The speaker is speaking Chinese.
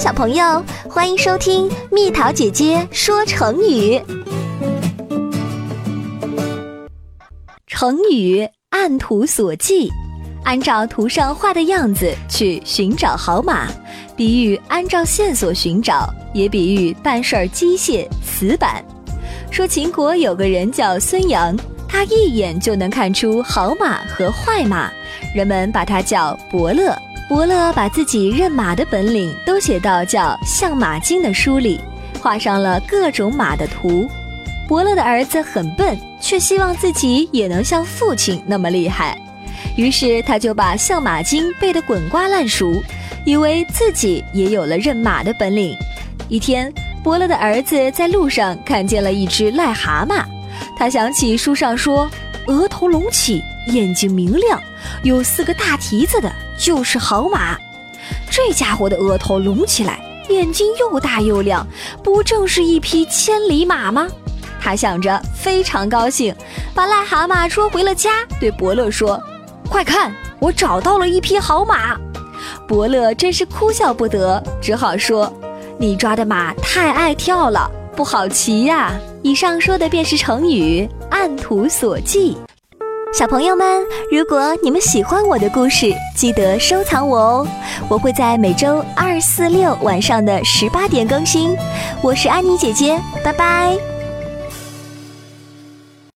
小朋友，欢迎收听蜜桃姐姐说成语。成语按图索骥，按照图上画的样子去寻找好马，比喻按照线索寻找，也比喻办事儿机械死板。说秦国有个人叫孙阳，他一眼就能看出好马和坏马，人们把他叫伯乐。伯乐把自己认马的本领都写到叫《相马经》的书里，画上了各种马的图。伯乐的儿子很笨，却希望自己也能像父亲那么厉害，于是他就把《相马经》背得滚瓜烂熟，以为自己也有了认马的本领。一天，伯乐的儿子在路上看见了一只癞蛤蟆，他想起书上说，额头隆起，眼睛明亮，有四个大蹄子的。就是好马，这家伙的额头隆起来，眼睛又大又亮，不正是一匹千里马吗？他想着，非常高兴，把癞蛤蟆捉回了家，对伯乐说：“快看，我找到了一匹好马。”伯乐真是哭笑不得，只好说：“你抓的马太爱跳了，不好骑呀。”以上说的便是成语“按图索骥”。小朋友们，如果你们喜欢我的故事，记得收藏我哦！我会在每周二、四、六晚上的十八点更新。我是安妮姐姐，拜拜。